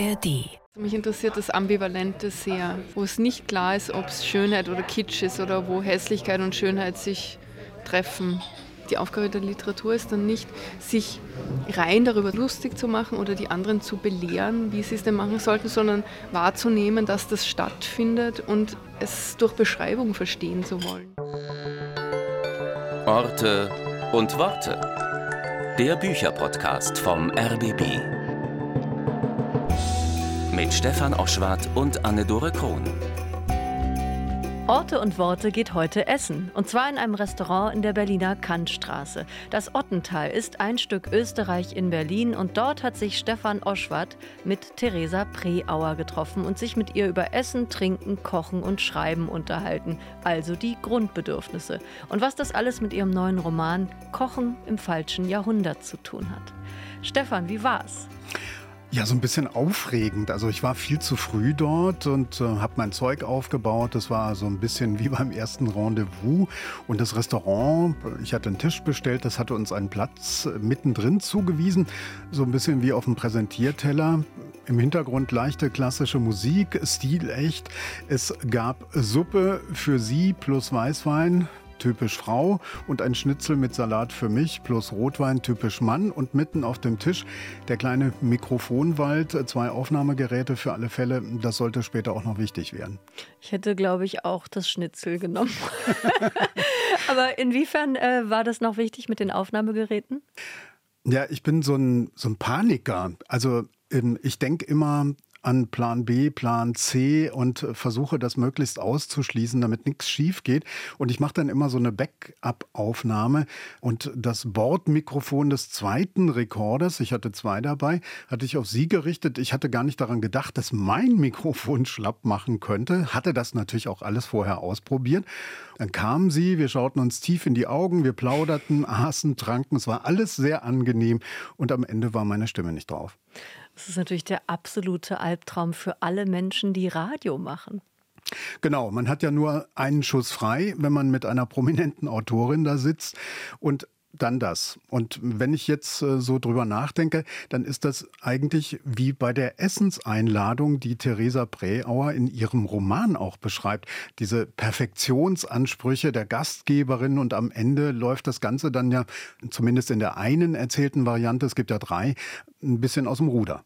ARD. Mich interessiert das Ambivalente sehr, wo es nicht klar ist, ob es Schönheit oder Kitsch ist oder wo Hässlichkeit und Schönheit sich treffen. Die Aufgabe der Literatur ist dann nicht, sich rein darüber lustig zu machen oder die anderen zu belehren, wie sie es denn machen sollten, sondern wahrzunehmen, dass das stattfindet und es durch Beschreibung verstehen zu wollen. Orte und Worte. Der Bücherpodcast vom RBB. Mit Stefan Oschwart und Anne-Dore Krohn. Orte und Worte geht heute essen. Und zwar in einem Restaurant in der Berliner Kantstraße. Das Ottental ist ein Stück Österreich in Berlin und dort hat sich Stefan Oschwart mit Theresa Preauer getroffen und sich mit ihr über Essen, Trinken, Kochen und Schreiben unterhalten. Also die Grundbedürfnisse. Und was das alles mit ihrem neuen Roman Kochen im falschen Jahrhundert zu tun hat. Stefan, wie war's? Ja, so ein bisschen aufregend. Also ich war viel zu früh dort und äh, habe mein Zeug aufgebaut. Das war so ein bisschen wie beim ersten Rendezvous. Und das Restaurant, ich hatte einen Tisch bestellt, das hatte uns einen Platz äh, mittendrin zugewiesen. So ein bisschen wie auf dem Präsentierteller. Im Hintergrund leichte klassische Musik, stilecht. Es gab Suppe für Sie plus Weißwein typisch Frau und ein Schnitzel mit Salat für mich plus Rotwein typisch Mann und mitten auf dem Tisch der kleine Mikrofonwald, zwei Aufnahmegeräte für alle Fälle. Das sollte später auch noch wichtig werden. Ich hätte, glaube ich, auch das Schnitzel genommen. Aber inwiefern äh, war das noch wichtig mit den Aufnahmegeräten? Ja, ich bin so ein, so ein Paniker. Also ähm, ich denke immer, an Plan B, Plan C und versuche das möglichst auszuschließen, damit nichts schief geht. Und ich mache dann immer so eine Backup-Aufnahme und das Bordmikrofon des zweiten Rekorders, ich hatte zwei dabei, hatte ich auf Sie gerichtet. Ich hatte gar nicht daran gedacht, dass mein Mikrofon schlapp machen könnte. Hatte das natürlich auch alles vorher ausprobiert. Dann kamen sie, wir schauten uns tief in die Augen, wir plauderten, aßen, tranken. Es war alles sehr angenehm und am Ende war meine Stimme nicht drauf. Das ist natürlich der absolute Albtraum für alle Menschen, die Radio machen. Genau, man hat ja nur einen Schuss frei, wenn man mit einer prominenten Autorin da sitzt. Und dann das. Und wenn ich jetzt äh, so drüber nachdenke, dann ist das eigentlich wie bei der Essenseinladung, die Theresa Präauer in ihrem Roman auch beschreibt. Diese Perfektionsansprüche der Gastgeberin und am Ende läuft das Ganze dann ja, zumindest in der einen erzählten Variante, es gibt ja drei, ein bisschen aus dem Ruder.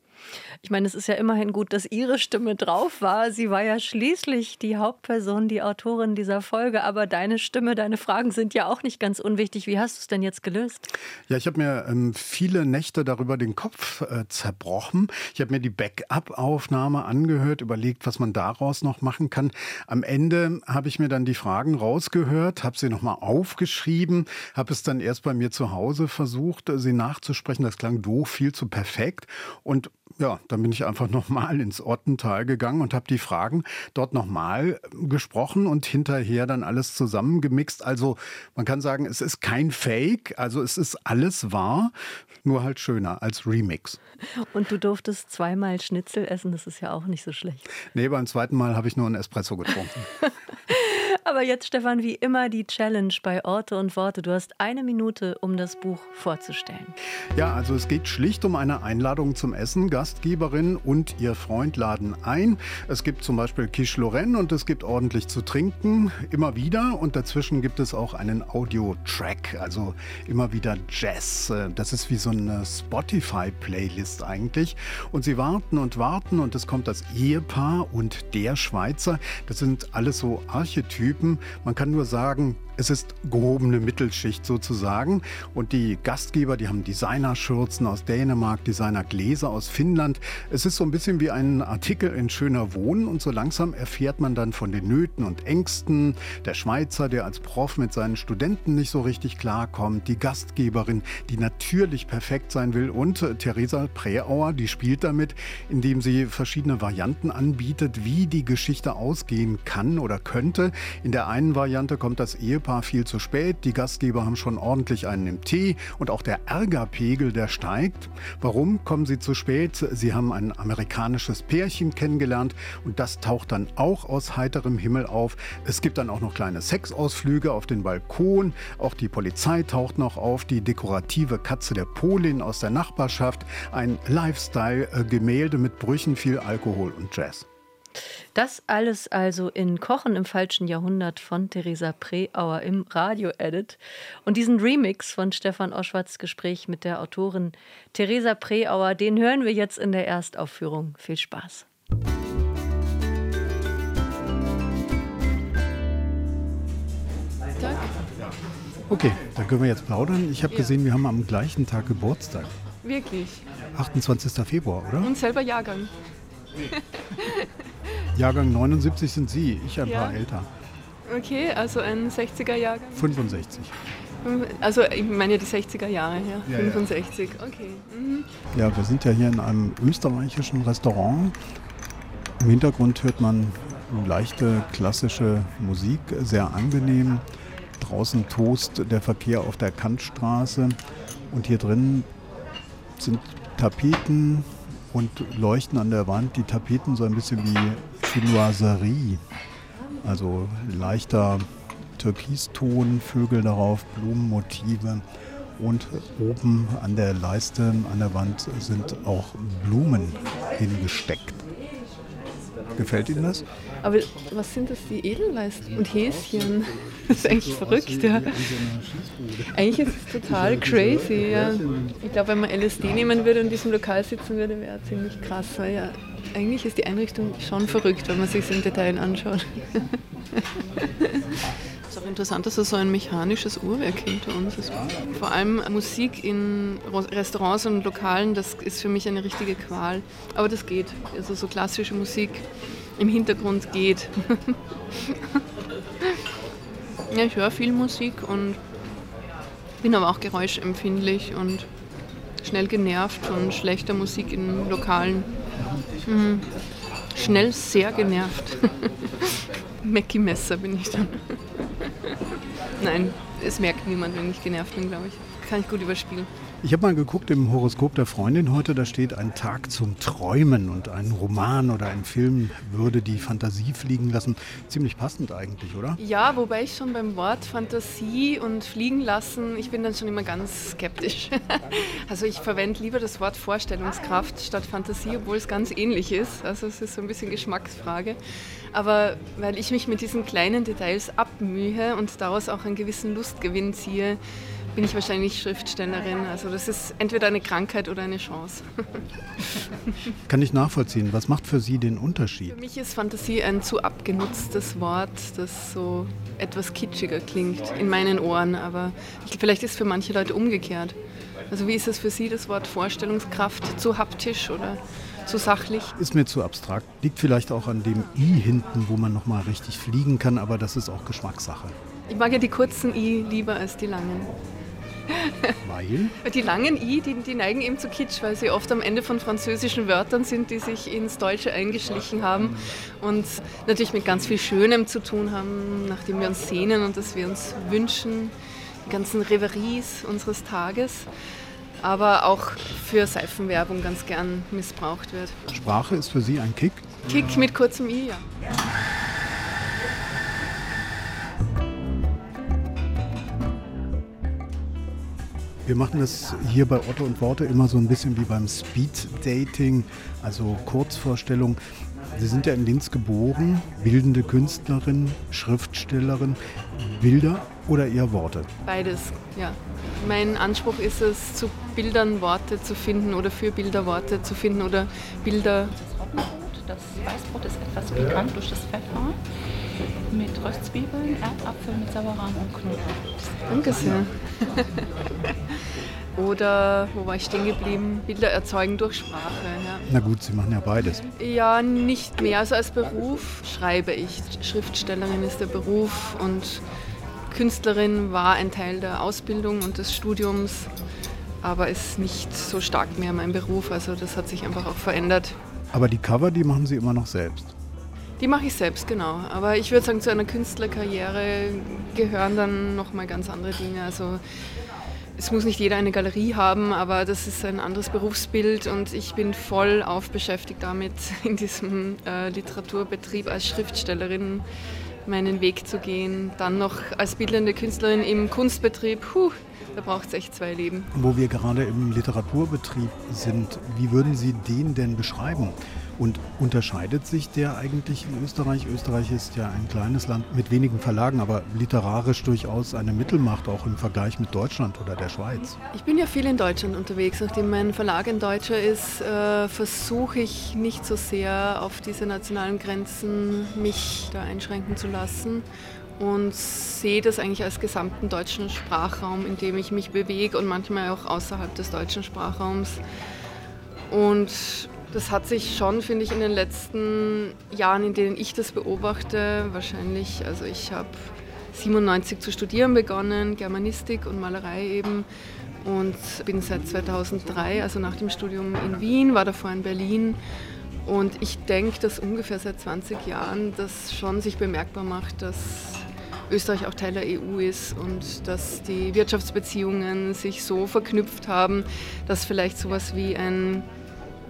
Ich meine, es ist ja immerhin gut, dass Ihre Stimme drauf war. Sie war ja schließlich die Hauptperson, die Autorin dieser Folge. Aber deine Stimme, deine Fragen sind ja auch nicht ganz unwichtig. Wie hast du es denn jetzt gelöst? Ja, ich habe mir ähm, viele Nächte darüber den Kopf äh, zerbrochen. Ich habe mir die Backup-Aufnahme angehört, überlegt, was man daraus noch machen kann. Am Ende habe ich mir dann die Fragen rausgehört, habe sie nochmal aufgeschrieben, habe es dann erst bei mir zu Hause versucht, sie nachzusprechen. Das klang doof, viel zu perfekt. Und ja, dann bin ich einfach nochmal ins Ottental gegangen und habe die Fragen dort nochmal gesprochen und hinterher dann alles zusammengemixt. Also man kann sagen, es ist kein Fake, also es ist alles wahr, nur halt schöner als Remix. Und du durftest zweimal Schnitzel essen, das ist ja auch nicht so schlecht. Nee, beim zweiten Mal habe ich nur einen Espresso getrunken. Aber jetzt, Stefan, wie immer die Challenge bei Orte und Worte. Du hast eine Minute, um das Buch vorzustellen. Ja, also es geht schlicht um eine Einladung zum Essen. Gastgeberin und ihr Freund laden ein. Es gibt zum Beispiel Quiche Lorraine und es gibt ordentlich zu trinken, immer wieder. Und dazwischen gibt es auch einen Audio-Track, also immer wieder Jazz. Das ist wie so eine Spotify-Playlist eigentlich. Und sie warten und warten und es kommt das Ehepaar und der Schweizer. Das sind alles so Archetypen Typen. Man kann nur sagen, es ist gehobene Mittelschicht sozusagen. Und die Gastgeber, die haben Designerschürzen aus Dänemark, Designergläser aus Finnland. Es ist so ein bisschen wie ein Artikel in Schöner Wohnen. Und so langsam erfährt man dann von den Nöten und Ängsten. Der Schweizer, der als Prof mit seinen Studenten nicht so richtig klarkommt. Die Gastgeberin, die natürlich perfekt sein will. Und äh, Theresa Präauer, die spielt damit, indem sie verschiedene Varianten anbietet, wie die Geschichte ausgehen kann oder könnte. In der einen Variante kommt das Ehepaar viel zu spät, die Gastgeber haben schon ordentlich einen im Tee und auch der Ärgerpegel, der steigt. Warum kommen sie zu spät? Sie haben ein amerikanisches Pärchen kennengelernt und das taucht dann auch aus heiterem Himmel auf. Es gibt dann auch noch kleine Sexausflüge auf den Balkon, auch die Polizei taucht noch auf, die dekorative Katze der Polin aus der Nachbarschaft, ein Lifestyle-Gemälde mit Brüchen, viel Alkohol und Jazz. Das alles also in Kochen im falschen Jahrhundert von Theresa Preauer im Radio-Edit. Und diesen Remix von Stefan Oschwatz Gespräch mit der Autorin Theresa Preauer, den hören wir jetzt in der Erstaufführung. Viel Spaß. Okay, dann können wir jetzt plaudern. Ich habe gesehen, wir haben am gleichen Tag Geburtstag. Wirklich? 28. Februar, oder? Und selber Jahrgang. Jahrgang 79 sind Sie, ich ein ja. paar älter. Okay, also ein 60er Jahrgang? 65. Also ich meine die 60er Jahre, ja. ja 65, ja. okay. Mhm. Ja, wir sind ja hier in einem österreichischen Restaurant. Im Hintergrund hört man leichte klassische Musik, sehr angenehm. Draußen tost der Verkehr auf der Kantstraße und hier drin sind Tapeten, und leuchten an der Wand die Tapeten so ein bisschen wie Chinoiserie. Also leichter Türkiston, Vögel darauf, Blumenmotive. Und oben an der Leiste, an der Wand sind auch Blumen hingesteckt. Gefällt Ihnen das? Aber was sind das, die Edelleisten und Häschen? Das ist eigentlich verrückt, ja. Eigentlich ist es total crazy, ja. Ich glaube, wenn man LSD nehmen würde und in diesem Lokal sitzen würde, wäre ziemlich krass. Weil ja, eigentlich ist die Einrichtung schon verrückt, wenn man sich im Detail anschaut. Es ist auch interessant, dass es so ein mechanisches Uhrwerk hinter uns ist. Vor allem Musik in Restaurants und Lokalen, das ist für mich eine richtige Qual. Aber das geht. Also so klassische Musik im Hintergrund geht. ja, ich höre viel Musik und bin aber auch geräuschempfindlich und schnell genervt von schlechter Musik in Lokalen. Mhm. Schnell sehr genervt. Mackie Messer bin ich dann. Nein, es merkt niemand, wenn ich genervt bin, glaube ich. Kann ich gut überspielen. Ich habe mal geguckt im Horoskop der Freundin heute, da steht ein Tag zum Träumen und ein Roman oder ein Film würde die Fantasie fliegen lassen. Ziemlich passend eigentlich, oder? Ja, wobei ich schon beim Wort Fantasie und fliegen lassen, ich bin dann schon immer ganz skeptisch. also ich verwende lieber das Wort Vorstellungskraft statt Fantasie, obwohl es ganz ähnlich ist. Also es ist so ein bisschen Geschmacksfrage. Aber weil ich mich mit diesen kleinen Details abmühe und daraus auch einen gewissen Lustgewinn ziehe, bin ich wahrscheinlich Schriftstellerin. Also das ist entweder eine Krankheit oder eine Chance. Kann ich nachvollziehen. Was macht für Sie den Unterschied? Für mich ist Fantasie ein zu abgenutztes Wort, das so etwas kitschiger klingt in meinen Ohren. Aber ich, vielleicht ist es für manche Leute umgekehrt. Also wie ist es für Sie, das Wort Vorstellungskraft? Zu haptisch oder zu sachlich? Ist mir zu abstrakt. Liegt vielleicht auch an dem I hinten, wo man nochmal richtig fliegen kann, aber das ist auch Geschmackssache. Ich mag ja die kurzen I lieber als die langen. Weil? Die langen I, die, die, neigen eben zu Kitsch, weil sie oft am Ende von französischen Wörtern sind, die sich ins Deutsche eingeschlichen haben und natürlich mit ganz viel Schönem zu tun haben, nachdem wir uns sehnen und das wir uns wünschen, die ganzen Reveries unseres Tages, aber auch für Seifenwerbung ganz gern missbraucht wird. Sprache ist für Sie ein Kick? Kick mit kurzem I, ja. Wir machen das hier bei Otto und Worte immer so ein bisschen wie beim Speed Dating, also Kurzvorstellung. Sie sind ja in Linz geboren, bildende Künstlerin, Schriftstellerin. Bilder oder eher Worte? Beides, ja. Mein Anspruch ist es, zu Bildern Worte zu finden oder für Bilder Worte zu finden oder Bilder. Das Roggenbrot, das Weißbrot ist etwas pikant durch das Pfeffer mit Röstzwiebeln, Erdapfel mit Sauerrahm und Knoblauch. Danke sehr. Oder, wo war ich stehen geblieben? Bilder erzeugen durch Sprache. Ja. Na gut, Sie machen ja beides. Ja, nicht mehr. Also als Beruf schreibe ich. Schriftstellerin ist der Beruf und Künstlerin war ein Teil der Ausbildung und des Studiums, aber ist nicht so stark mehr mein Beruf. Also das hat sich einfach auch verändert. Aber die Cover, die machen Sie immer noch selbst. Die mache ich selbst, genau. Aber ich würde sagen, zu einer Künstlerkarriere gehören dann nochmal ganz andere Dinge. Also es muss nicht jeder eine Galerie haben, aber das ist ein anderes Berufsbild und ich bin voll auf beschäftigt damit, in diesem äh, Literaturbetrieb als Schriftstellerin meinen Weg zu gehen. Dann noch als bildende Künstlerin im Kunstbetrieb. Puh, da braucht es echt zwei Leben. Wo wir gerade im Literaturbetrieb sind, wie würden Sie den denn beschreiben? Und unterscheidet sich der eigentlich in Österreich? Österreich ist ja ein kleines Land mit wenigen Verlagen, aber literarisch durchaus eine Mittelmacht, auch im Vergleich mit Deutschland oder der Schweiz. Ich bin ja viel in Deutschland unterwegs. Nachdem mein Verlag ein Deutscher ist, äh, versuche ich nicht so sehr auf diese nationalen Grenzen mich da einschränken zu lassen und sehe das eigentlich als gesamten deutschen Sprachraum, in dem ich mich bewege und manchmal auch außerhalb des deutschen Sprachraums. Und das hat sich schon, finde ich, in den letzten Jahren, in denen ich das beobachte, wahrscheinlich, also ich habe 97 zu studieren begonnen, Germanistik und Malerei eben und bin seit 2003, also nach dem Studium in Wien, war davor in Berlin. Und ich denke, dass ungefähr seit 20 Jahren das schon sich bemerkbar macht, dass Österreich auch Teil der EU ist und dass die Wirtschaftsbeziehungen sich so verknüpft haben, dass vielleicht sowas wie ein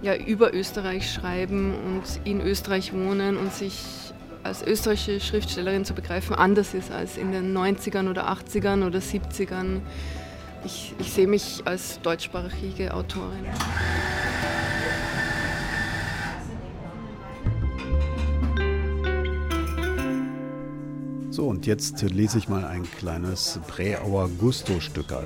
ja, über Österreich schreiben und in Österreich wohnen und sich als österreichische Schriftstellerin zu begreifen anders ist als in den 90ern oder 80ern oder 70ern. Ich, ich sehe mich als deutschsprachige Autorin. So, und jetzt lese ich mal ein kleines Präauer Gusto-Stückerl.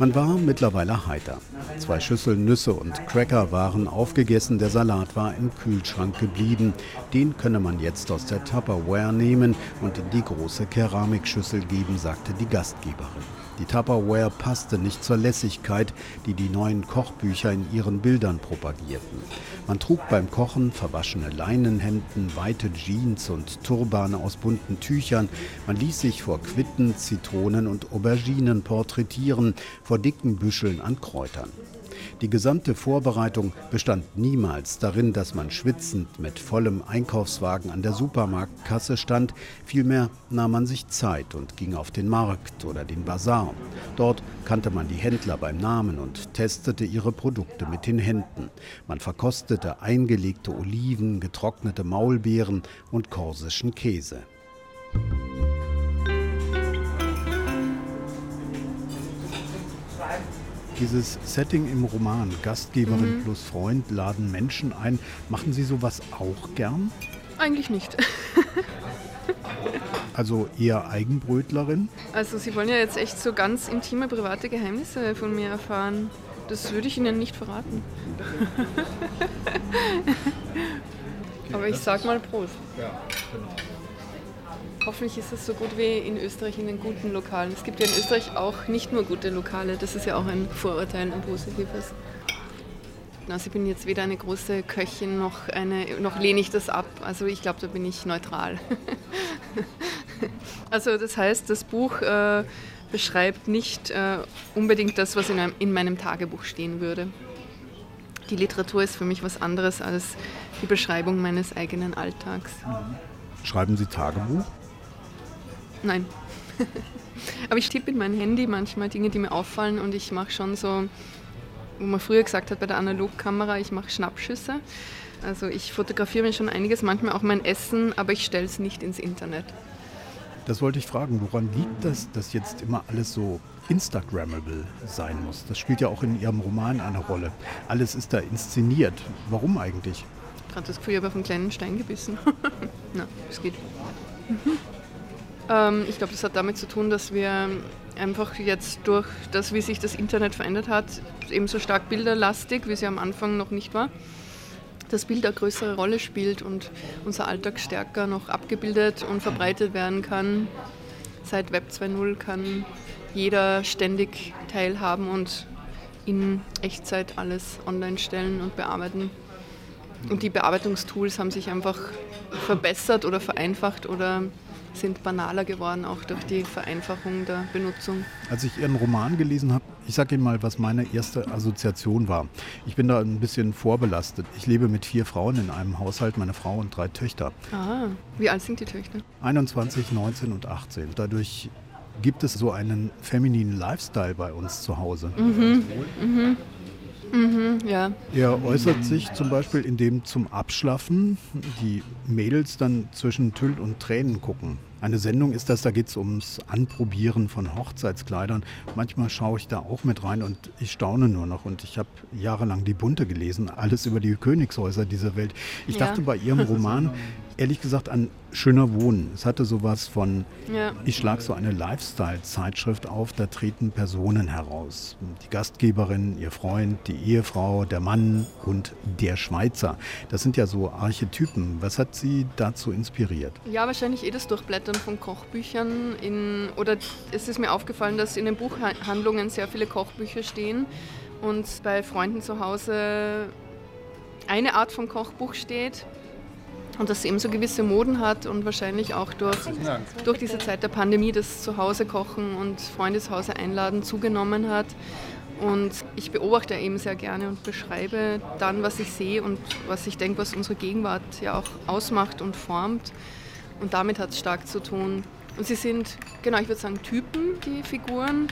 Man war mittlerweile heiter. Zwei Schüsseln Nüsse und Cracker waren aufgegessen, der Salat war im Kühlschrank geblieben. Den könne man jetzt aus der Tupperware nehmen und in die große Keramikschüssel geben, sagte die Gastgeberin. Die Tupperware passte nicht zur Lässigkeit, die die neuen Kochbücher in ihren Bildern propagierten. Man trug beim Kochen verwaschene Leinenhemden, weite Jeans und Turbane aus bunten Tüchern. Man ließ sich vor Quitten, Zitronen und Auberginen porträtieren, vor dicken Büscheln an Kräutern. Die gesamte Vorbereitung bestand niemals darin, dass man schwitzend mit vollem Einkaufswagen an der Supermarktkasse stand, vielmehr nahm man sich Zeit und ging auf den Markt oder den Bazar. Dort kannte man die Händler beim Namen und testete ihre Produkte mit den Händen. Man verkostete eingelegte Oliven, getrocknete Maulbeeren und korsischen Käse. Dieses Setting im Roman, Gastgeberin mhm. plus Freund, laden Menschen ein. Machen Sie sowas auch gern? Eigentlich nicht. also eher Eigenbrötlerin? Also Sie wollen ja jetzt echt so ganz intime private Geheimnisse von mir erfahren. Das würde ich Ihnen nicht verraten. Aber ich sag mal Prost. Ja, genau. Hoffentlich ist es so gut wie in Österreich in den guten Lokalen. Es gibt ja in Österreich auch nicht nur gute Lokale, das ist ja auch ein Vorurteil, ein positives. Also ich bin jetzt weder eine große Köchin noch, eine, noch lehne ich das ab. Also ich glaube, da bin ich neutral. also das heißt, das Buch äh, beschreibt nicht äh, unbedingt das, was in, einem, in meinem Tagebuch stehen würde. Die Literatur ist für mich was anderes als die Beschreibung meines eigenen Alltags. Schreiben Sie Tagebuch? Nein. Aber ich tippe in mein Handy manchmal Dinge, die mir auffallen und ich mache schon so, wo man früher gesagt hat bei der Analogkamera, ich mache Schnappschüsse. Also ich fotografiere mir schon einiges, manchmal auch mein Essen, aber ich stelle es nicht ins Internet. Das wollte ich fragen, woran liegt das, dass jetzt immer alles so Instagrammable sein muss? Das spielt ja auch in Ihrem Roman eine Rolle. Alles ist da inszeniert. Warum eigentlich? Gerade das Gefühl, ich habe auf einen kleinen Stein gebissen. Na, es geht. Mhm. Ähm, ich glaube, das hat damit zu tun, dass wir einfach jetzt durch das, wie sich das Internet verändert hat, ebenso stark bilderlastig, wie sie am Anfang noch nicht war, das Bild eine größere Rolle spielt und unser Alltag stärker noch abgebildet und verbreitet werden kann. Seit Web 2.0 kann jeder ständig teilhaben und in Echtzeit alles online stellen und bearbeiten. Und die Bearbeitungstools haben sich einfach verbessert oder vereinfacht oder sind banaler geworden, auch durch die Vereinfachung der Benutzung. Als ich Ihren Roman gelesen habe, ich sage Ihnen mal, was meine erste Assoziation war. Ich bin da ein bisschen vorbelastet. Ich lebe mit vier Frauen in einem Haushalt, meine Frau und drei Töchter. Ah, wie alt sind die Töchter? 21, 19 und 18. Dadurch gibt es so einen femininen Lifestyle bei uns zu Hause. Mhm. Mhm. Mhm, ja. Er äußert sich zum Beispiel, indem zum Abschlaffen die Mädels dann zwischen Tüll und Tränen gucken. Eine Sendung ist das, da geht es ums Anprobieren von Hochzeitskleidern. Manchmal schaue ich da auch mit rein und ich staune nur noch. Und ich habe jahrelang die Bunte gelesen, alles über die Königshäuser dieser Welt. Ich ja. dachte bei Ihrem Roman, ehrlich gesagt an schöner Wohnen. Es hatte sowas von, ja. ich schlage so eine Lifestyle-Zeitschrift auf, da treten Personen heraus. Die Gastgeberin, ihr Freund, die Ehefrau, der Mann und der Schweizer. Das sind ja so Archetypen. Was hat Sie dazu inspiriert? Ja, wahrscheinlich eh das Durchblättern von Kochbüchern. In, oder es ist mir aufgefallen, dass in den Buchhandlungen sehr viele Kochbücher stehen und bei Freunden zu Hause eine Art von Kochbuch steht und das eben so gewisse Moden hat und wahrscheinlich auch durch, durch diese Zeit der Pandemie das Zuhause-Kochen und Freundeshause einladen zugenommen hat. Und ich beobachte eben sehr gerne und beschreibe dann, was ich sehe und was ich denke, was unsere Gegenwart ja auch ausmacht und formt. Und damit hat es stark zu tun. Und sie sind, genau, ich würde sagen, Typen, die Figuren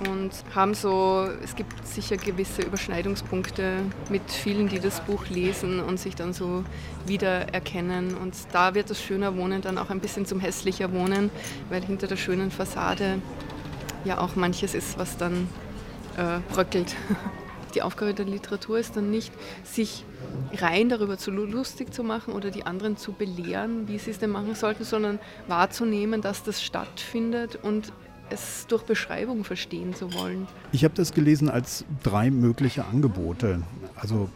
und haben so, es gibt sicher gewisse Überschneidungspunkte mit vielen, die das Buch lesen und sich dann so wiedererkennen. Und da wird das schöner Wohnen dann auch ein bisschen zum hässlicher Wohnen, weil hinter der schönen Fassade ja auch manches ist, was dann äh, bröckelt. Die Aufgabe der Literatur ist dann nicht, sich rein darüber zu lustig zu machen oder die anderen zu belehren, wie sie es denn machen sollten, sondern wahrzunehmen, dass das stattfindet und es durch Beschreibung verstehen zu wollen. Ich habe das gelesen als drei mögliche Angebote. Also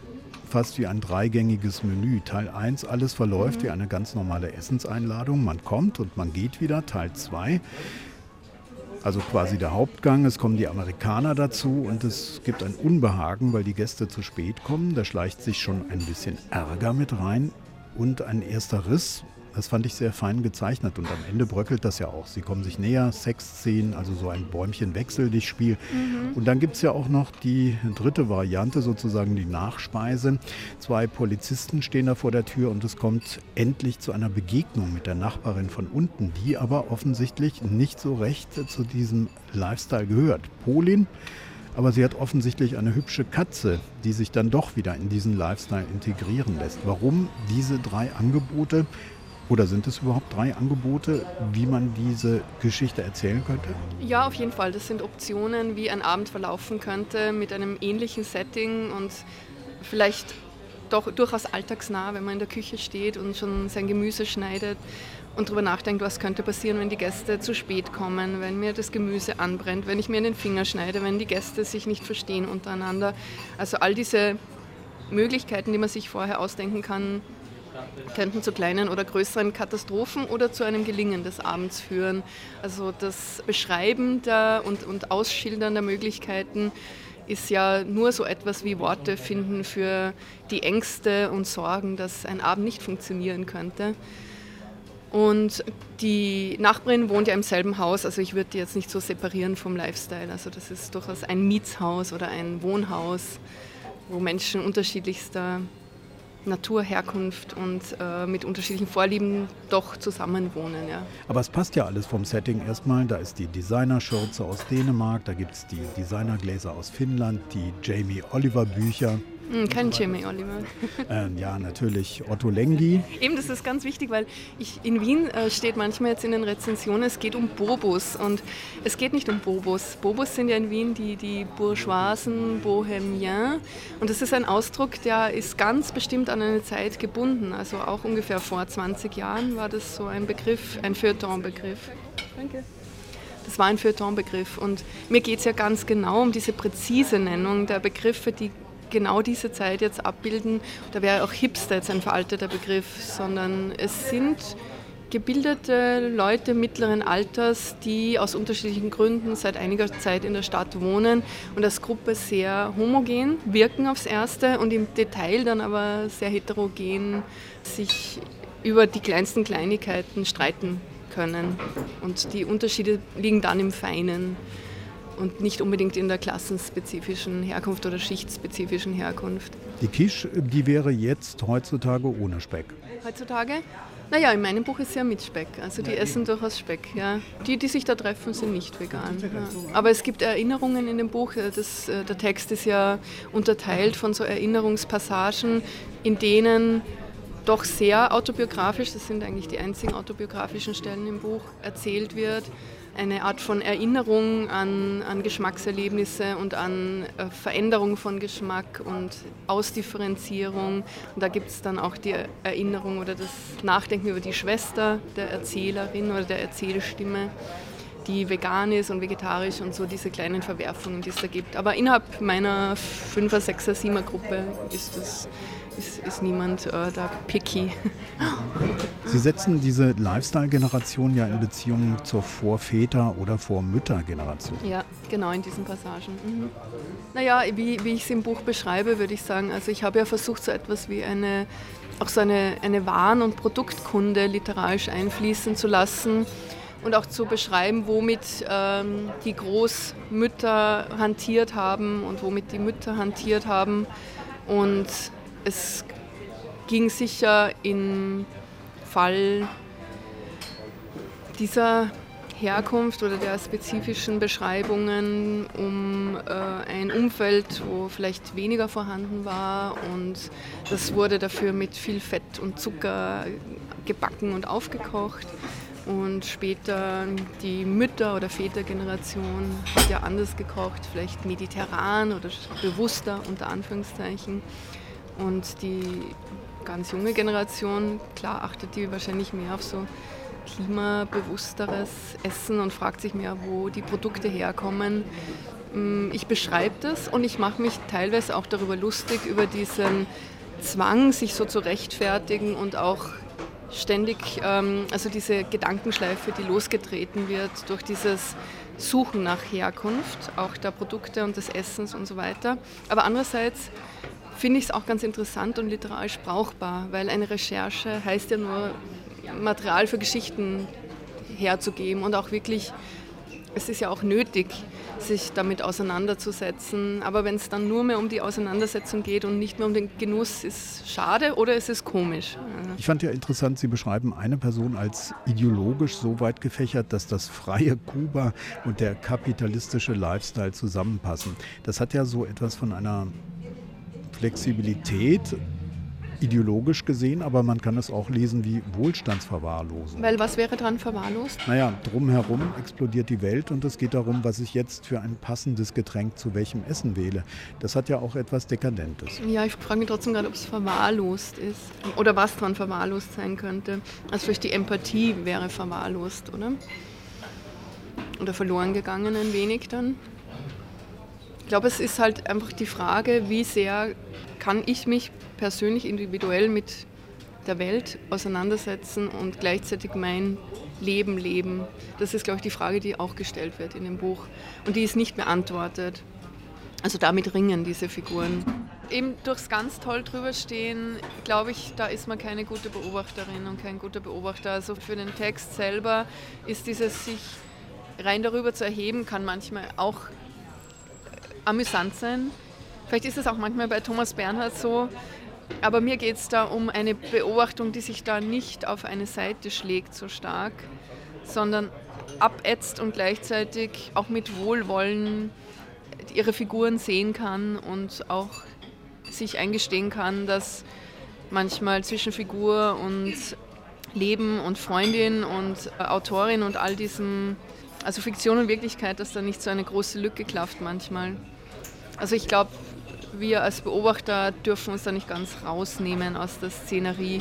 fast wie ein dreigängiges Menü. Teil 1, alles verläuft mhm. wie eine ganz normale Essenseinladung. Man kommt und man geht wieder. Teil 2, also quasi der Hauptgang. Es kommen die Amerikaner dazu und es gibt ein Unbehagen, weil die Gäste zu spät kommen. Da schleicht sich schon ein bisschen Ärger mit rein und ein erster Riss. Das fand ich sehr fein gezeichnet und am Ende bröckelt das ja auch. Sie kommen sich näher, Sexszenen, also so ein Bäumchen wechsel dich Spiel. Mhm. Und dann gibt es ja auch noch die dritte Variante, sozusagen die Nachspeise. Zwei Polizisten stehen da vor der Tür und es kommt endlich zu einer Begegnung mit der Nachbarin von unten, die aber offensichtlich nicht so recht zu diesem Lifestyle gehört. Polin aber sie hat offensichtlich eine hübsche Katze, die sich dann doch wieder in diesen Lifestyle integrieren lässt. Warum diese drei Angebote? Oder sind es überhaupt drei Angebote, wie man diese Geschichte erzählen könnte? Ja, auf jeden Fall. Das sind Optionen, wie ein Abend verlaufen könnte mit einem ähnlichen Setting und vielleicht doch durchaus alltagsnah, wenn man in der Küche steht und schon sein Gemüse schneidet und darüber nachdenkt, was könnte passieren, wenn die Gäste zu spät kommen, wenn mir das Gemüse anbrennt, wenn ich mir in den Finger schneide, wenn die Gäste sich nicht verstehen untereinander. Also all diese Möglichkeiten, die man sich vorher ausdenken kann, könnten zu kleinen oder größeren Katastrophen oder zu einem Gelingen des Abends führen. Also das Beschreiben der und, und Ausschildern der Möglichkeiten ist ja nur so etwas wie Worte finden für die Ängste und Sorgen, dass ein Abend nicht funktionieren könnte. Und die Nachbarin wohnt ja im selben Haus, also ich würde die jetzt nicht so separieren vom Lifestyle. Also das ist durchaus ein Mietshaus oder ein Wohnhaus, wo Menschen unterschiedlichster Naturherkunft und äh, mit unterschiedlichen Vorlieben doch zusammenwohnen. Ja. Aber es passt ja alles vom Setting erstmal. Da ist die Designerschürze aus Dänemark, da gibt es die Designergläser aus Finnland, die Jamie Oliver Bücher. Hm, kein Jamie Oliver. Ähm, ja, natürlich Otto Lengi. Eben, das ist ganz wichtig, weil ich, in Wien äh, steht manchmal jetzt in den Rezensionen, es geht um Bobos. Und es geht nicht um Bobos. Bobos sind ja in Wien die, die Bourgeoisen, Bohemiens. Und das ist ein Ausdruck, der ist ganz bestimmt an eine Zeit gebunden. Also auch ungefähr vor 20 Jahren war das so ein Begriff, ein Feuilleton-Begriff. Danke. Das war ein Feuilleton-Begriff. Und mir geht es ja ganz genau um diese präzise Nennung der Begriffe, die genau diese Zeit jetzt abbilden. Da wäre auch Hipster jetzt ein veralteter Begriff, sondern es sind gebildete Leute mittleren Alters, die aus unterschiedlichen Gründen seit einiger Zeit in der Stadt wohnen und als Gruppe sehr homogen wirken aufs Erste und im Detail dann aber sehr heterogen sich über die kleinsten Kleinigkeiten streiten können. Und die Unterschiede liegen dann im Feinen und nicht unbedingt in der klassenspezifischen Herkunft oder schichtspezifischen Herkunft. Die Quiche, die wäre jetzt heutzutage ohne Speck. Heutzutage? Naja, in meinem Buch ist ja mit Speck. Also die essen durchaus Speck. Ja. Die, die sich da treffen, sind nicht vegan. Ja. Aber es gibt Erinnerungen in dem Buch. Das, äh, der Text ist ja unterteilt von so Erinnerungspassagen, in denen doch sehr autobiografisch, das sind eigentlich die einzigen autobiografischen Stellen im Buch, erzählt wird, eine Art von Erinnerung an, an Geschmackserlebnisse und an äh, Veränderung von Geschmack und Ausdifferenzierung. Und da gibt es dann auch die Erinnerung oder das Nachdenken über die Schwester der Erzählerin oder der Erzählstimme die vegan ist und vegetarisch und so diese kleinen Verwerfungen, die es da gibt. Aber innerhalb meiner 5er, 6er, 7er Gruppe ist das ist, ist niemand äh, da picky. Sie setzen diese Lifestyle-Generation ja in Beziehung zur Vorväter- oder Vormütter-Generation. Ja, genau in diesen Passagen. Mhm. Naja, wie, wie ich es im Buch beschreibe, würde ich sagen, also ich habe ja versucht, so etwas wie eine, auch so eine, eine Waren- und Produktkunde literarisch einfließen zu lassen und auch zu beschreiben, womit ähm, die Großmütter hantiert haben und womit die Mütter hantiert haben. Und es ging sicher im Fall dieser Herkunft oder der spezifischen Beschreibungen um äh, ein Umfeld, wo vielleicht weniger vorhanden war und das wurde dafür mit viel Fett und Zucker gebacken und aufgekocht. Und später die Mütter- oder Vätergeneration hat ja anders gekocht, vielleicht mediterran oder bewusster unter Anführungszeichen. Und die ganz junge Generation, klar achtet die wahrscheinlich mehr auf so klimabewussteres Essen und fragt sich mehr, wo die Produkte herkommen. Mm, ich beschreibe das und ich mache mich teilweise auch darüber lustig, über diesen Zwang, sich so zu rechtfertigen und auch ständig, ähm, also diese Gedankenschleife, die losgetreten wird durch dieses Suchen nach Herkunft, auch der Produkte und des Essens und so weiter. Aber andererseits finde ich es auch ganz interessant und literarisch brauchbar, weil eine Recherche heißt ja nur, Material für Geschichten herzugeben und auch wirklich, es ist ja auch nötig, sich damit auseinanderzusetzen. Aber wenn es dann nur mehr um die Auseinandersetzung geht und nicht mehr um den Genuss, ist schade oder ist es komisch. Ich fand ja interessant, Sie beschreiben eine Person als ideologisch so weit gefächert, dass das freie Kuba und der kapitalistische Lifestyle zusammenpassen. Das hat ja so etwas von einer Flexibilität ideologisch gesehen, aber man kann es auch lesen wie Wohlstandsverwahrlosung. Weil was wäre dran verwahrlost? Naja, drumherum explodiert die Welt und es geht darum, was ich jetzt für ein passendes Getränk zu welchem Essen wähle. Das hat ja auch etwas Dekadentes. Ja, ich frage mich trotzdem gerade, ob es verwahrlost ist oder was dran verwahrlost sein könnte. Also vielleicht die Empathie wäre verwahrlost, oder? Oder verloren gegangen ein wenig dann. Ich glaube, es ist halt einfach die Frage, wie sehr kann ich mich persönlich individuell mit der Welt auseinandersetzen und gleichzeitig mein Leben leben. Das ist, glaube ich, die Frage, die auch gestellt wird in dem Buch. Und die ist nicht beantwortet. Also damit ringen diese Figuren. Eben durchs ganz toll drüber stehen, glaube ich, da ist man keine gute Beobachterin und kein guter Beobachter. Also für den Text selber ist dieses sich rein darüber zu erheben, kann manchmal auch amüsant sein. Vielleicht ist es auch manchmal bei Thomas Bernhard so, aber mir geht es da um eine Beobachtung, die sich da nicht auf eine Seite schlägt so stark, sondern abätzt und gleichzeitig auch mit Wohlwollen ihre Figuren sehen kann und auch sich eingestehen kann, dass manchmal zwischen Figur und Leben und Freundin und Autorin und all diesem, also Fiktion und Wirklichkeit, dass da nicht so eine große Lücke klafft manchmal. Also ich glaube, wir als Beobachter dürfen uns da nicht ganz rausnehmen aus der Szenerie.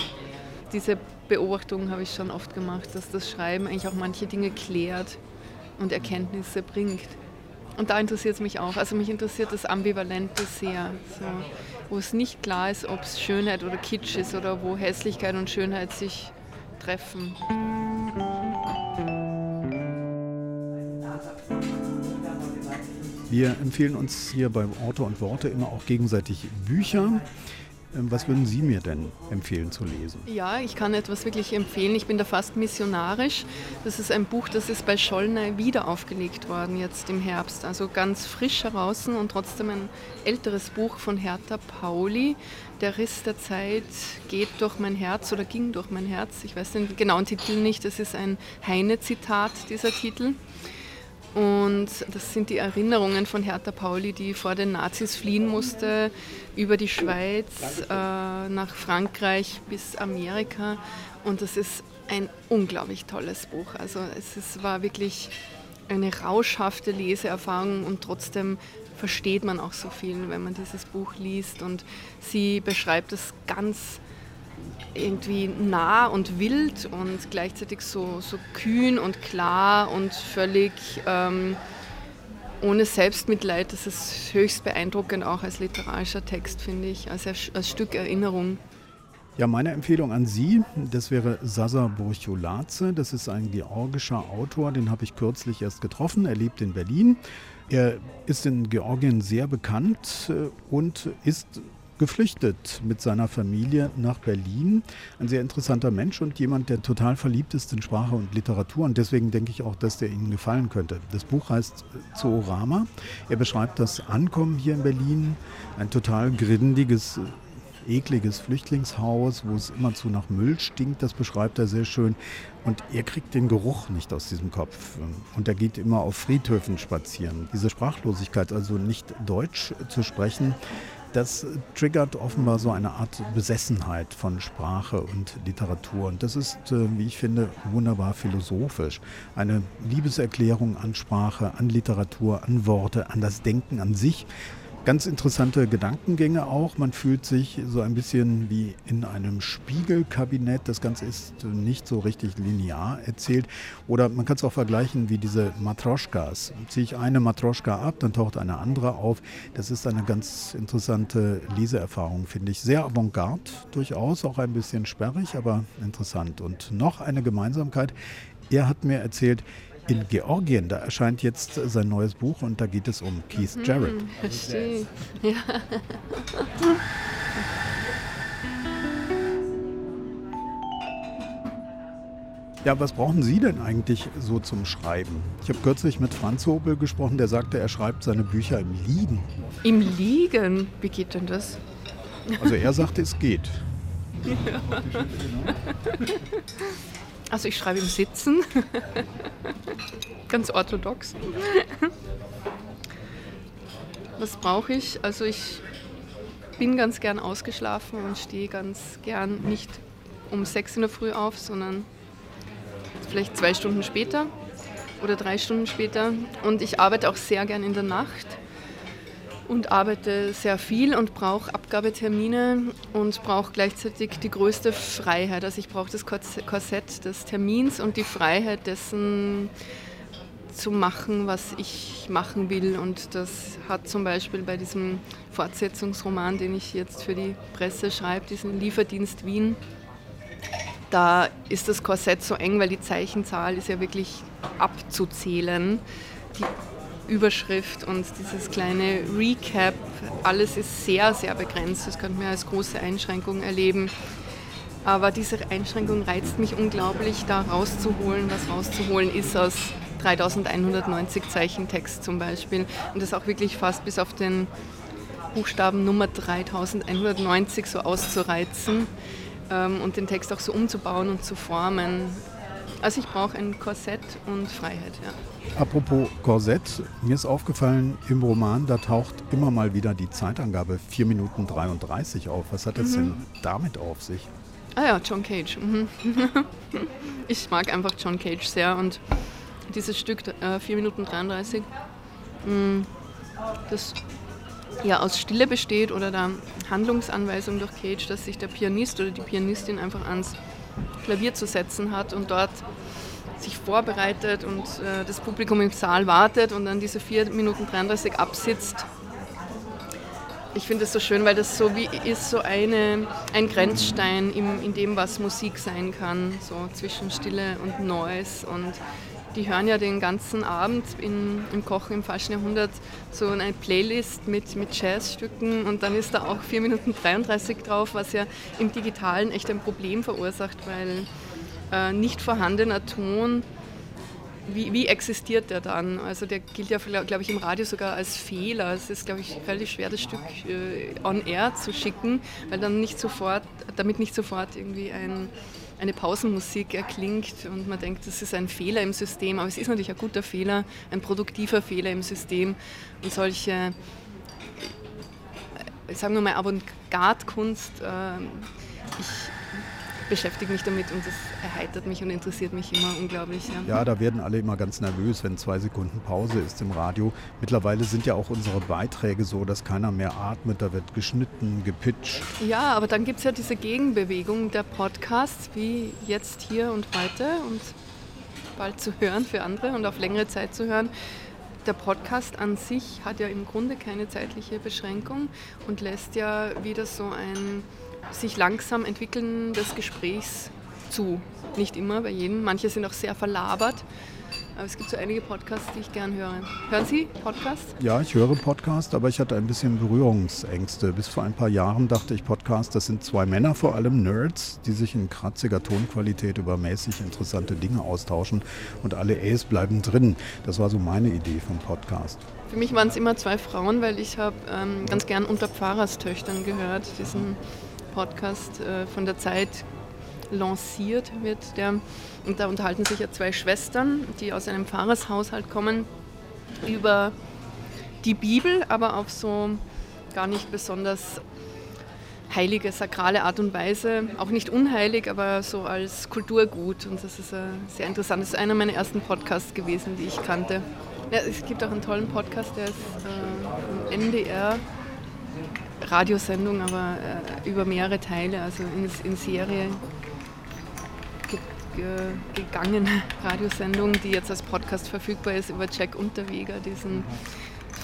Diese Beobachtung habe ich schon oft gemacht, dass das Schreiben eigentlich auch manche Dinge klärt und Erkenntnisse bringt. Und da interessiert es mich auch. Also mich interessiert das Ambivalente sehr. So, wo es nicht klar ist, ob es Schönheit oder Kitsch ist oder wo Hässlichkeit und Schönheit sich treffen. Wir empfehlen uns hier beim Orte und Worte immer auch gegenseitig Bücher. Ähm, was würden Sie mir denn empfehlen zu lesen? Ja, ich kann etwas wirklich empfehlen. Ich bin da fast missionarisch. Das ist ein Buch, das ist bei Schollner wieder aufgelegt worden, jetzt im Herbst. Also ganz frisch heraus und trotzdem ein älteres Buch von Hertha Pauli. Der Riss der Zeit geht durch mein Herz oder ging durch mein Herz. Ich weiß den genauen Titel nicht. Das ist ein Heine-Zitat, dieser Titel. Und das sind die Erinnerungen von Hertha Pauli, die vor den Nazis fliehen musste, über die Schweiz, äh, nach Frankreich bis Amerika. Und das ist ein unglaublich tolles Buch. Also es ist, war wirklich eine rauschhafte Leseerfahrung und trotzdem versteht man auch so viel, wenn man dieses Buch liest. Und sie beschreibt es ganz irgendwie nah und wild und gleichzeitig so, so kühn und klar und völlig ähm, ohne Selbstmitleid. Das ist höchst beeindruckend auch als literarischer Text, finde ich, als, als Stück Erinnerung. Ja, meine Empfehlung an Sie, das wäre Sasa Burchulaze. Das ist ein georgischer Autor, den habe ich kürzlich erst getroffen. Er lebt in Berlin. Er ist in Georgien sehr bekannt äh, und ist geflüchtet mit seiner Familie nach Berlin. Ein sehr interessanter Mensch und jemand, der total verliebt ist in Sprache und Literatur. Und deswegen denke ich auch, dass der Ihnen gefallen könnte. Das Buch heißt Zoorama. Er beschreibt das Ankommen hier in Berlin. Ein total grindiges ekliges Flüchtlingshaus, wo es immerzu nach Müll stinkt, das beschreibt er sehr schön. Und er kriegt den Geruch nicht aus diesem Kopf. Und er geht immer auf Friedhöfen spazieren. Diese Sprachlosigkeit, also nicht Deutsch zu sprechen, das triggert offenbar so eine Art Besessenheit von Sprache und Literatur. Und das ist, äh, wie ich finde, wunderbar philosophisch. Eine Liebeserklärung an Sprache, an Literatur, an Worte, an das Denken an sich Ganz interessante Gedankengänge auch. Man fühlt sich so ein bisschen wie in einem Spiegelkabinett. Das Ganze ist nicht so richtig linear erzählt. Oder man kann es auch vergleichen wie diese Matroschkas. Ziehe ich eine Matroschka ab, dann taucht eine andere auf. Das ist eine ganz interessante Leseerfahrung, finde ich. Sehr avantgarde durchaus, auch ein bisschen sperrig, aber interessant. Und noch eine Gemeinsamkeit. Er hat mir erzählt, in Georgien. Da erscheint jetzt sein neues Buch und da geht es um Keith mhm, Jarrett. Verstehe. Ja. Ja, was brauchen Sie denn eigentlich so zum Schreiben? Ich habe kürzlich mit Franz Hobel gesprochen, der sagte, er schreibt seine Bücher im Liegen. Im Liegen? Wie geht denn das? Also er sagte, es geht. Ja. Also ich schreibe im Sitzen. Ganz orthodox. Was brauche ich? Also ich bin ganz gern ausgeschlafen und stehe ganz gern nicht um sechs in der Früh auf, sondern vielleicht zwei Stunden später oder drei Stunden später. Und ich arbeite auch sehr gern in der Nacht und arbeite sehr viel und brauche Abgabetermine und brauche gleichzeitig die größte Freiheit. Also ich brauche das Korsett des Termins und die Freiheit dessen zu machen, was ich machen will. Und das hat zum Beispiel bei diesem Fortsetzungsroman, den ich jetzt für die Presse schreibe, diesen Lieferdienst Wien, da ist das Korsett so eng, weil die Zeichenzahl ist ja wirklich abzuzählen. Die Überschrift und dieses kleine Recap, alles ist sehr, sehr begrenzt. Das könnte man als große Einschränkung erleben. Aber diese Einschränkung reizt mich unglaublich, da rauszuholen, was rauszuholen ist aus 3190 Zeichen Text zum Beispiel. Und das auch wirklich fast bis auf den Buchstaben Nummer 3190 so auszureizen ähm, und den Text auch so umzubauen und zu formen. Also ich brauche ein Korsett und Freiheit, ja. Apropos Korsett, mir ist aufgefallen, im Roman, da taucht immer mal wieder die Zeitangabe 4 Minuten 33 auf. Was hat das mhm. denn damit auf sich? Ah ja, John Cage. Mhm. ich mag einfach John Cage sehr und dieses Stück äh, 4 Minuten 33, mh, mm, das ja aus Stille besteht oder der Handlungsanweisung durch Cage, dass sich der Pianist oder die Pianistin einfach ans Klavier zu setzen hat und dort sich vorbereitet und äh, das Publikum im Saal wartet und dann diese 4 Minuten 33 absitzt. Ich finde es so schön, weil das so wie ist so eine, ein Grenzstein im, in dem, was Musik sein kann, so zwischen Stille und Noise und die hören ja den ganzen Abend in, im Kochen im falschen Jahrhundert so eine Playlist mit, mit Jazzstücken und dann ist da auch 4 Minuten 33 drauf, was ja im Digitalen echt ein Problem verursacht, weil äh, nicht vorhandener Ton wie, wie, existiert der dann? Also der gilt ja, glaube ich, im Radio sogar als Fehler. Es ist, glaube ich, relativ schwer, das Stück äh, on air zu schicken, weil dann nicht sofort, damit nicht sofort irgendwie ein, eine Pausenmusik erklingt und man denkt, das ist ein Fehler im System. Aber es ist natürlich ein guter Fehler, ein produktiver Fehler im System. Und solche, äh, sagen wir mal, Avantgarde-Kunst, äh, ich beschäftige mich damit und das erheitert mich und interessiert mich immer unglaublich. Ja. ja, da werden alle immer ganz nervös, wenn zwei Sekunden Pause ist im Radio. Mittlerweile sind ja auch unsere Beiträge so, dass keiner mehr atmet, da wird geschnitten, gepitcht. Ja, aber dann gibt es ja diese Gegenbewegung der Podcasts, wie jetzt hier und heute und bald zu hören für andere und auf längere Zeit zu hören der Podcast an sich hat ja im Grunde keine zeitliche Beschränkung und lässt ja wieder so ein sich langsam entwickeln des Gesprächs zu. Nicht immer bei jedem. Manche sind auch sehr verlabert. Aber es gibt so einige Podcasts, die ich gern höre. Hören Sie Podcasts? Ja, ich höre Podcasts, aber ich hatte ein bisschen Berührungsängste. Bis vor ein paar Jahren dachte ich, Podcasts, das sind zwei Männer, vor allem Nerds, die sich in kratziger Tonqualität über mäßig interessante Dinge austauschen und alle A's bleiben drin. Das war so meine Idee vom Podcast. Für mich waren es immer zwei Frauen, weil ich habe ähm, ganz gern unter Pfarrerstöchtern gehört, diesen Podcast äh, von der Zeit lanciert wird. Der, und da unterhalten sich ja zwei Schwestern, die aus einem Pfarrershaushalt kommen, über die Bibel, aber auf so gar nicht besonders heilige, sakrale Art und Weise. Auch nicht unheilig, aber so als Kulturgut. Und das ist äh, sehr interessant. Das ist einer meiner ersten Podcasts gewesen, die ich kannte. Ja, es gibt auch einen tollen Podcast, der ist äh, im NDR Radiosendung, aber äh, über mehrere Teile, also in, in Serie ge, ge, gegangene Radiosendung, die jetzt als Podcast verfügbar ist über Jack Unterweger, diesen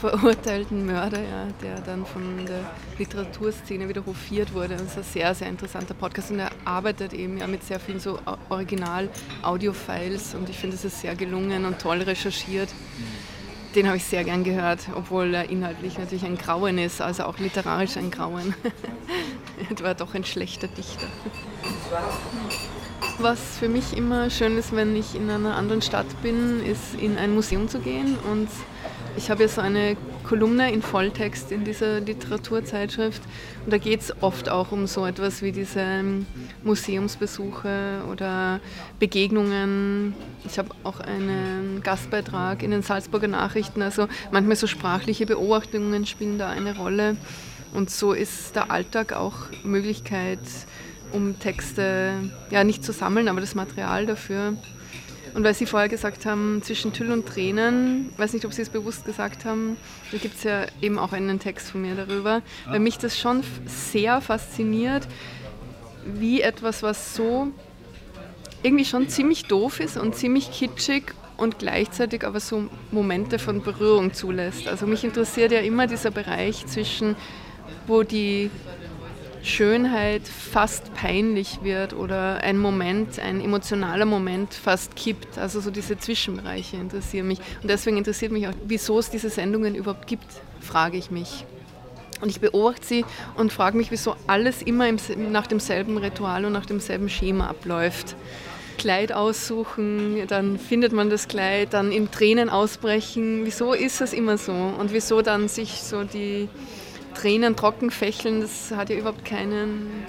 verurteilten Mörder, ja, der dann von der Literaturszene wieder hofiert wurde. Das ist ein sehr, sehr interessanter Podcast und er arbeitet eben ja mit sehr vielen so Original-Audio-Files und ich finde, es ist sehr gelungen und toll recherchiert. Den habe ich sehr gern gehört, obwohl er inhaltlich natürlich ein Grauen ist, also auch literarisch ein Grauen. er war doch ein schlechter Dichter. Was für mich immer schön ist, wenn ich in einer anderen Stadt bin, ist in ein Museum zu gehen und ich habe ja so eine Kolumne in Volltext in dieser Literaturzeitschrift. Und da geht es oft auch um so etwas wie diese ähm, Museumsbesuche oder Begegnungen. Ich habe auch einen Gastbeitrag in den Salzburger Nachrichten, also manchmal so sprachliche Beobachtungen spielen da eine Rolle. Und so ist der Alltag auch Möglichkeit, um Texte ja nicht zu sammeln, aber das Material dafür und weil Sie vorher gesagt haben, zwischen Tüll und Tränen, weiß nicht, ob Sie es bewusst gesagt haben, da gibt es ja eben auch einen Text von mir darüber, weil mich das schon sehr fasziniert, wie etwas, was so irgendwie schon ziemlich doof ist und ziemlich kitschig und gleichzeitig aber so Momente von Berührung zulässt. Also mich interessiert ja immer dieser Bereich zwischen, wo die Schönheit fast peinlich wird oder ein Moment, ein emotionaler Moment fast kippt. Also so diese Zwischenbereiche interessieren mich. Und deswegen interessiert mich auch, wieso es diese Sendungen überhaupt gibt, frage ich mich. Und ich beobachte sie und frage mich, wieso alles immer im, nach demselben Ritual und nach demselben Schema abläuft. Kleid aussuchen, dann findet man das Kleid, dann in Tränen ausbrechen. Wieso ist es immer so? Und wieso dann sich so die Tränen trocken fächeln, das hat ja überhaupt keinen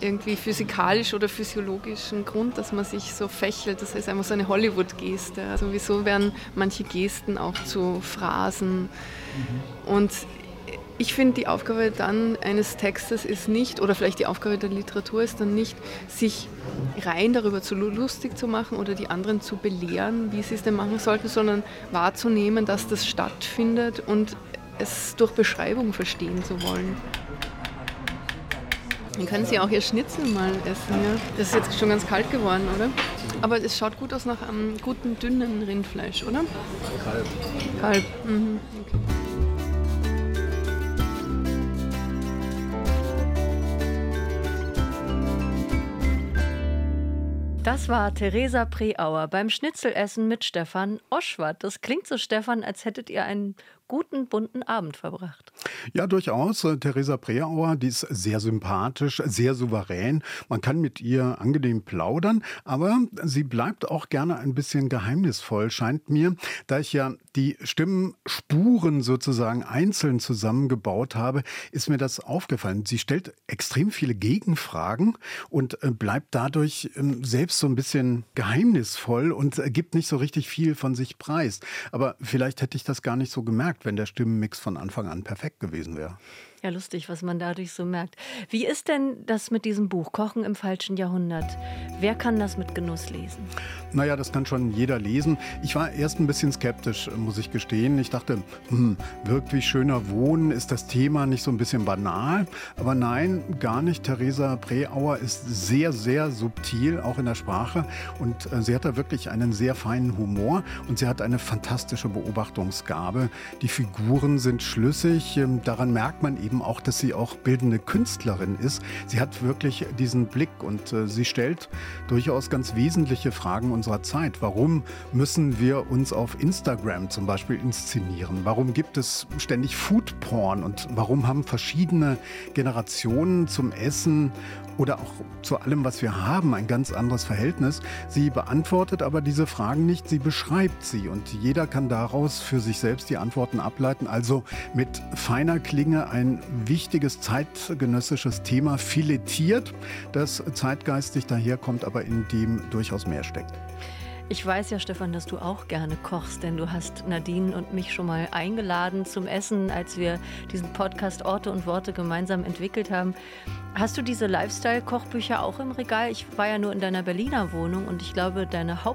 irgendwie physikalisch oder physiologischen Grund, dass man sich so fächelt. Das ist einfach so eine Hollywood-Geste. Also wieso werden manche Gesten auch zu Phrasen? Und ich finde, die Aufgabe dann eines Textes ist nicht, oder vielleicht die Aufgabe der Literatur ist dann nicht, sich rein darüber zu lustig zu machen oder die anderen zu belehren, wie sie es denn machen sollten, sondern wahrzunehmen, dass das stattfindet und es durch Beschreibung verstehen zu wollen. Dann können Sie auch Ihr Schnitzel mal essen. Ja? Das ist jetzt schon ganz kalt geworden, oder? Aber es schaut gut aus nach einem guten, dünnen Rindfleisch, oder? Kalb. Kalb. Mhm. Okay. Das war Theresa Preauer beim Schnitzelessen mit Stefan Oschwart. Das klingt so, Stefan, als hättet ihr einen guten, bunten Abend verbracht. Ja, durchaus. Äh, Theresa Preauer, die ist sehr sympathisch, sehr souverän. Man kann mit ihr angenehm plaudern, aber sie bleibt auch gerne ein bisschen geheimnisvoll, scheint mir, da ich ja die Stimmenspuren sozusagen einzeln zusammengebaut habe, ist mir das aufgefallen. Sie stellt extrem viele Gegenfragen und äh, bleibt dadurch ähm, selbst so ein bisschen geheimnisvoll und gibt nicht so richtig viel von sich preis. Aber vielleicht hätte ich das gar nicht so gemerkt gemerkt, wenn der Stimmenmix von Anfang an perfekt gewesen wäre. Ja, lustig, was man dadurch so merkt. Wie ist denn das mit diesem Buch, Kochen im falschen Jahrhundert? Wer kann das mit Genuss lesen? Naja, das kann schon jeder lesen. Ich war erst ein bisschen skeptisch, muss ich gestehen. Ich dachte, hm, wirklich schöner Wohnen, ist das Thema nicht so ein bisschen banal? Aber nein, gar nicht. Theresa Preauer ist sehr, sehr subtil, auch in der Sprache. Und äh, sie hat da wirklich einen sehr feinen Humor und sie hat eine fantastische Beobachtungsgabe. Die Figuren sind schlüssig. Ähm, daran merkt man eben, eben auch, dass sie auch bildende Künstlerin ist. Sie hat wirklich diesen Blick und äh, sie stellt durchaus ganz wesentliche Fragen unserer Zeit. Warum müssen wir uns auf Instagram zum Beispiel inszenieren? Warum gibt es ständig Foodporn und warum haben verschiedene Generationen zum Essen oder auch zu allem, was wir haben, ein ganz anderes Verhältnis. Sie beantwortet aber diese Fragen nicht, sie beschreibt sie und jeder kann daraus für sich selbst die Antworten ableiten. Also mit feiner Klinge ein wichtiges zeitgenössisches Thema filetiert, das zeitgeistig daherkommt, aber in dem durchaus mehr steckt. Ich weiß ja, Stefan, dass du auch gerne kochst, denn du hast Nadine und mich schon mal eingeladen zum Essen, als wir diesen Podcast Orte und Worte gemeinsam entwickelt haben. Hast du diese Lifestyle-Kochbücher auch im Regal? Ich war ja nur in deiner Berliner Wohnung und ich glaube, deine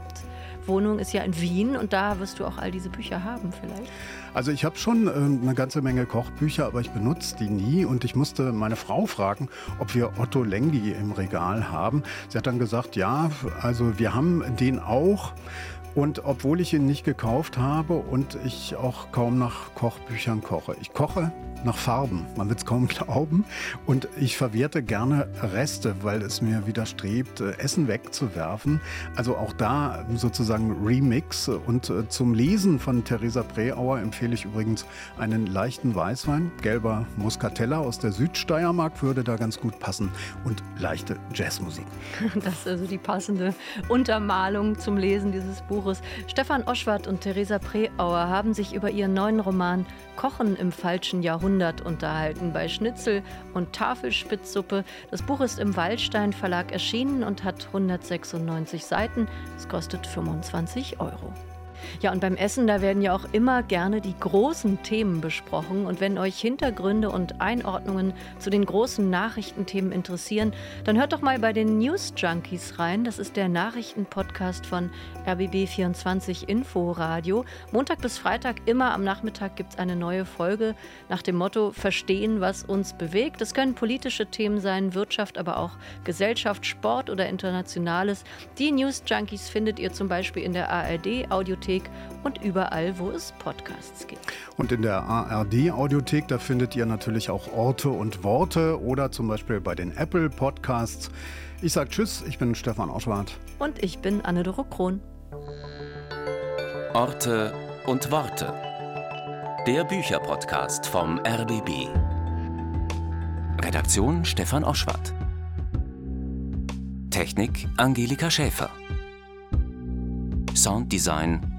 Hauptwohnung ist ja in Wien und da wirst du auch all diese Bücher haben vielleicht. Also ich habe schon äh, eine ganze Menge Kochbücher, aber ich benutze die nie und ich musste meine Frau fragen, ob wir Otto Lengi im Regal haben. Sie hat dann gesagt, ja, also wir haben den auch. Und obwohl ich ihn nicht gekauft habe und ich auch kaum nach Kochbüchern koche. Ich koche nach Farben. Man wird es kaum glauben. Und ich verwerte gerne Reste, weil es mir widerstrebt, äh, Essen wegzuwerfen. Also auch da sozusagen Remix. Und äh, zum Lesen von Theresa Preauer empfehle ich übrigens einen leichten Weißwein. Gelber Muscatella aus der Südsteiermark würde da ganz gut passen. Und leichte Jazzmusik. Das ist also die passende Untermalung zum Lesen dieses Buches. Stefan Oschwart und Theresa Preauer haben sich über ihren neuen Roman Kochen im falschen Jahrhundert unterhalten bei Schnitzel und Tafelspitzsuppe. Das Buch ist im Waldstein Verlag erschienen und hat 196 Seiten. Es kostet 25 Euro. Ja, und beim Essen, da werden ja auch immer gerne die großen Themen besprochen. Und wenn euch Hintergründe und Einordnungen zu den großen Nachrichtenthemen interessieren, dann hört doch mal bei den News Junkies rein. Das ist der Nachrichtenpodcast von RBB24 Inforadio. Montag bis Freitag immer am Nachmittag gibt es eine neue Folge nach dem Motto Verstehen, was uns bewegt. Es können politische Themen sein, Wirtschaft, aber auch Gesellschaft, Sport oder Internationales. Die News Junkies findet ihr zum Beispiel in der ARD Audiothek und überall, wo es Podcasts gibt. Und in der ARD Audiothek, da findet ihr natürlich auch Orte und Worte oder zum Beispiel bei den Apple Podcasts. Ich sage Tschüss, ich bin Stefan Oschwart. Und ich bin Anne-Doro Krohn. Orte und Worte. Der Bücherpodcast vom RBB. Redaktion Stefan Oschwart. Technik Angelika Schäfer. Sounddesign